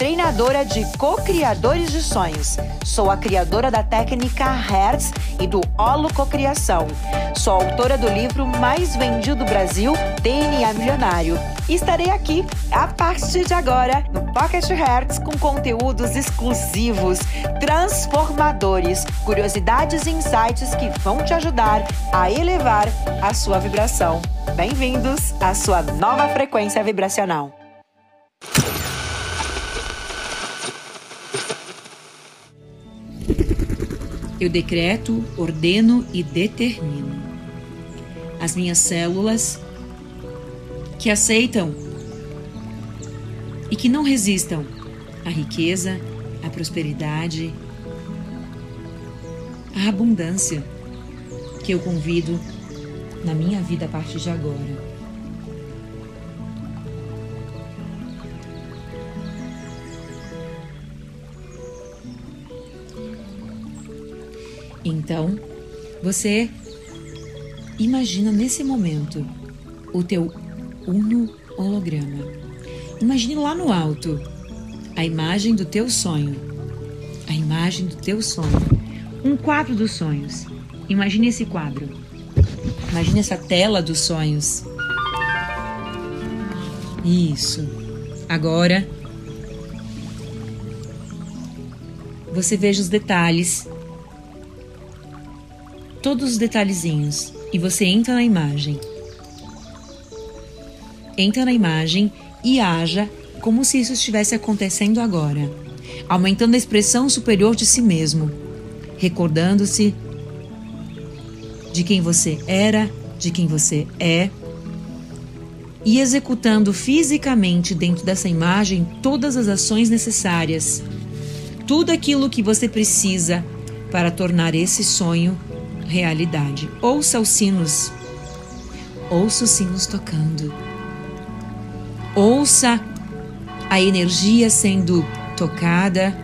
treinadora de co-criadores de sonhos. Sou a criadora da técnica Hertz e do Holo Cocriação. Sou autora do livro mais vendido do Brasil, DNA Milionário. E estarei aqui a partir de agora no Pocket Hertz com conteúdos exclusivos transformadores, curiosidades e insights que vão te ajudar a elevar a sua vibração. Bem-vindos à sua nova frequência vibracional. Eu decreto, ordeno e determino. As minhas células que aceitam e que não resistam à riqueza, a prosperidade, a abundância que eu convido na minha vida a partir de agora. Então, você imagina nesse momento o teu uno holograma. Imagine lá no alto a imagem do teu sonho. A imagem do teu sonho. Um quadro dos sonhos. Imagine esse quadro. Imagine essa tela dos sonhos. Isso. Agora você veja os detalhes. Todos os detalhezinhos. E você entra na imagem. Entra na imagem e haja como se isso estivesse acontecendo agora, aumentando a expressão superior de si mesmo, recordando-se de quem você era, de quem você é, e executando fisicamente dentro dessa imagem todas as ações necessárias, tudo aquilo que você precisa para tornar esse sonho realidade. Ouça os sinos, ouça os sinos tocando, ouça a energia sendo tocada,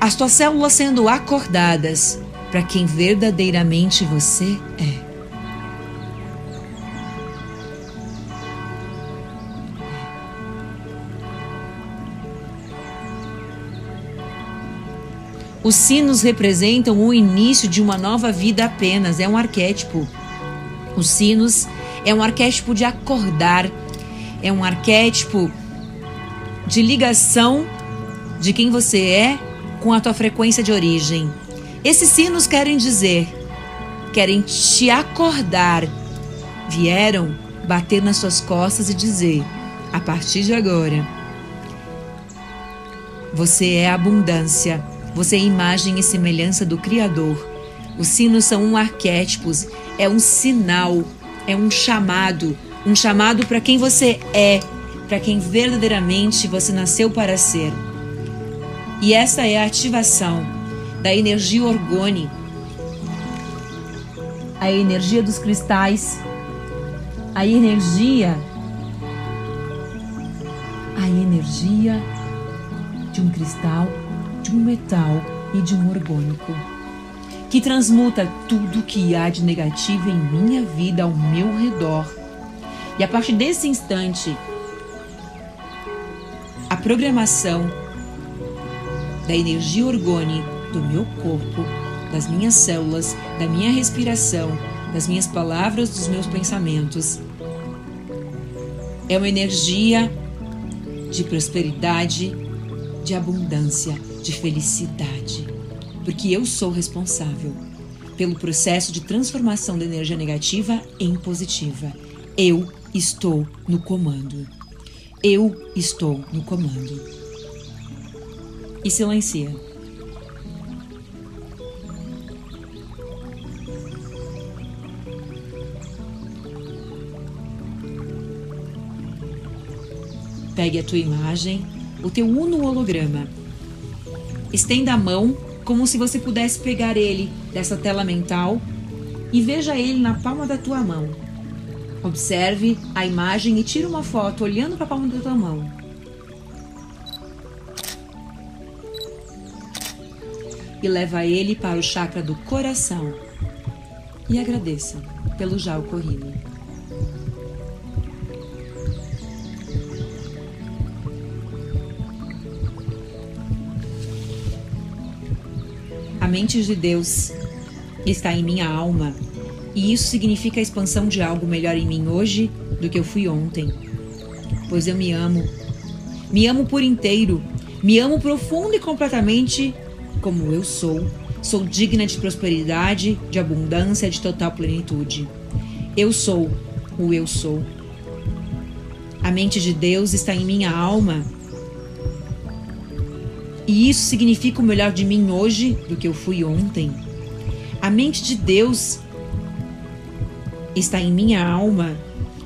as tuas células sendo acordadas para quem verdadeiramente você é. Os sinos representam o início de uma nova vida apenas, é um arquétipo. Os sinos é um arquétipo de acordar, é um arquétipo de ligação de quem você é com a tua frequência de origem. Esses sinos querem dizer, querem te acordar. Vieram bater nas suas costas e dizer: a partir de agora, você é abundância, você é imagem e semelhança do Criador. Os sinos são um arquétipo, é um sinal, é um chamado, um chamado para quem você é, para quem verdadeiramente você nasceu para ser. E essa é a ativação da energia orgone, a energia dos cristais, a energia a energia de um cristal, de um metal e de um orgânico, que transmuta tudo que há de negativo em minha vida ao meu redor. E a partir desse instante, a programação da energia orgone do meu corpo, das minhas células, da minha respiração, das minhas palavras, dos meus pensamentos. É uma energia de prosperidade, de abundância, de felicidade, porque eu sou responsável pelo processo de transformação da energia negativa em positiva. Eu estou no comando. Eu estou no comando. E silencia. Pegue a tua imagem, o teu uno holograma. Estenda a mão como se você pudesse pegar ele dessa tela mental e veja ele na palma da tua mão. Observe a imagem e tire uma foto olhando para a palma da tua mão. E leva ele para o chakra do coração. E agradeça pelo já ocorrido. Mente de Deus está em minha alma e isso significa a expansão de algo melhor em mim hoje do que eu fui ontem. Pois eu me amo. Me amo por inteiro. Me amo profundo e completamente como eu sou. Sou digna de prosperidade, de abundância, de total plenitude. Eu sou o eu sou. A mente de Deus está em minha alma. E isso significa o melhor de mim hoje do que eu fui ontem. A mente de Deus está em minha alma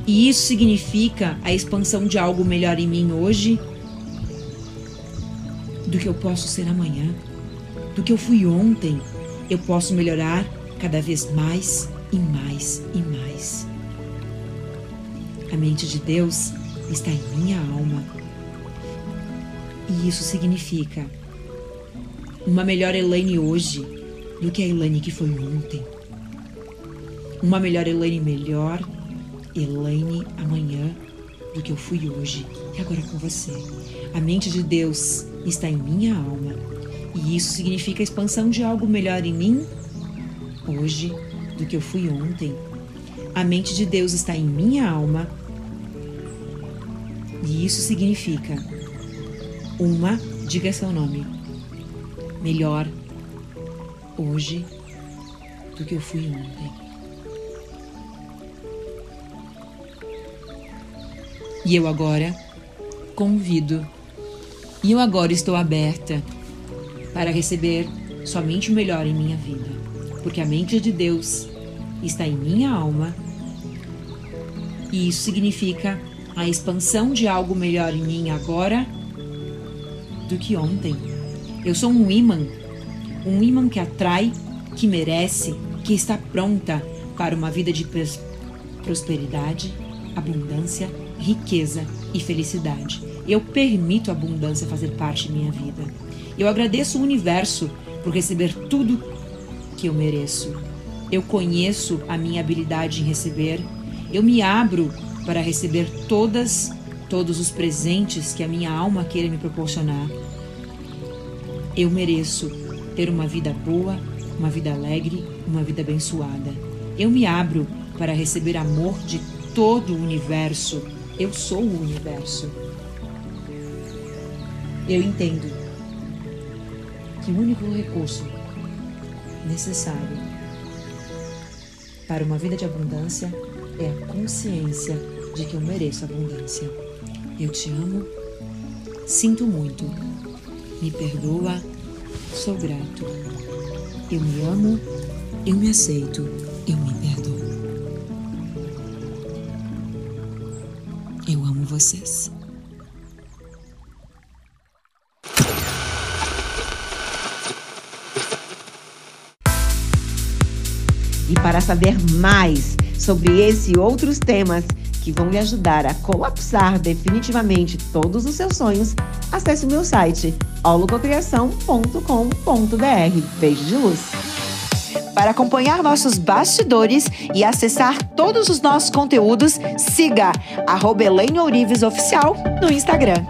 e isso significa a expansão de algo melhor em mim hoje do que eu posso ser amanhã, do que eu fui ontem. Eu posso melhorar cada vez mais e mais e mais. A mente de Deus está em minha alma. E isso significa uma melhor Elaine hoje do que a Elaine que foi ontem. Uma melhor Elaine melhor, Elaine amanhã do que eu fui hoje e agora com você. A mente de Deus está em minha alma e isso significa a expansão de algo melhor em mim hoje do que eu fui ontem. A mente de Deus está em minha alma e isso significa uma, diga seu nome, melhor hoje do que eu fui ontem. E eu agora convido, e eu agora estou aberta para receber somente o melhor em minha vida, porque a mente de Deus está em minha alma. E isso significa a expansão de algo melhor em mim agora do que ontem. Eu sou um imã, um imã que atrai, que merece, que está pronta para uma vida de prosperidade, abundância riqueza e felicidade. Eu permito a abundância fazer parte de minha vida. Eu agradeço o universo por receber tudo que eu mereço. Eu conheço a minha habilidade em receber. Eu me abro para receber todas todos os presentes que a minha alma queira me proporcionar. Eu mereço ter uma vida boa, uma vida alegre, uma vida abençoada. Eu me abro para receber amor de todo o universo eu sou o universo. Eu entendo que o único recurso necessário para uma vida de abundância é a consciência de que eu mereço abundância. Eu te amo, sinto muito, me perdoa, sou grato. Eu me amo, eu me aceito, eu me perdoo. Eu amo vocês. E para saber mais sobre esse e outros temas que vão lhe ajudar a colapsar definitivamente todos os seus sonhos, acesse o meu site holococriação.com.br. Beijo de luz! Para acompanhar nossos bastidores e acessar todos os nossos conteúdos, siga arroba Oficial no Instagram.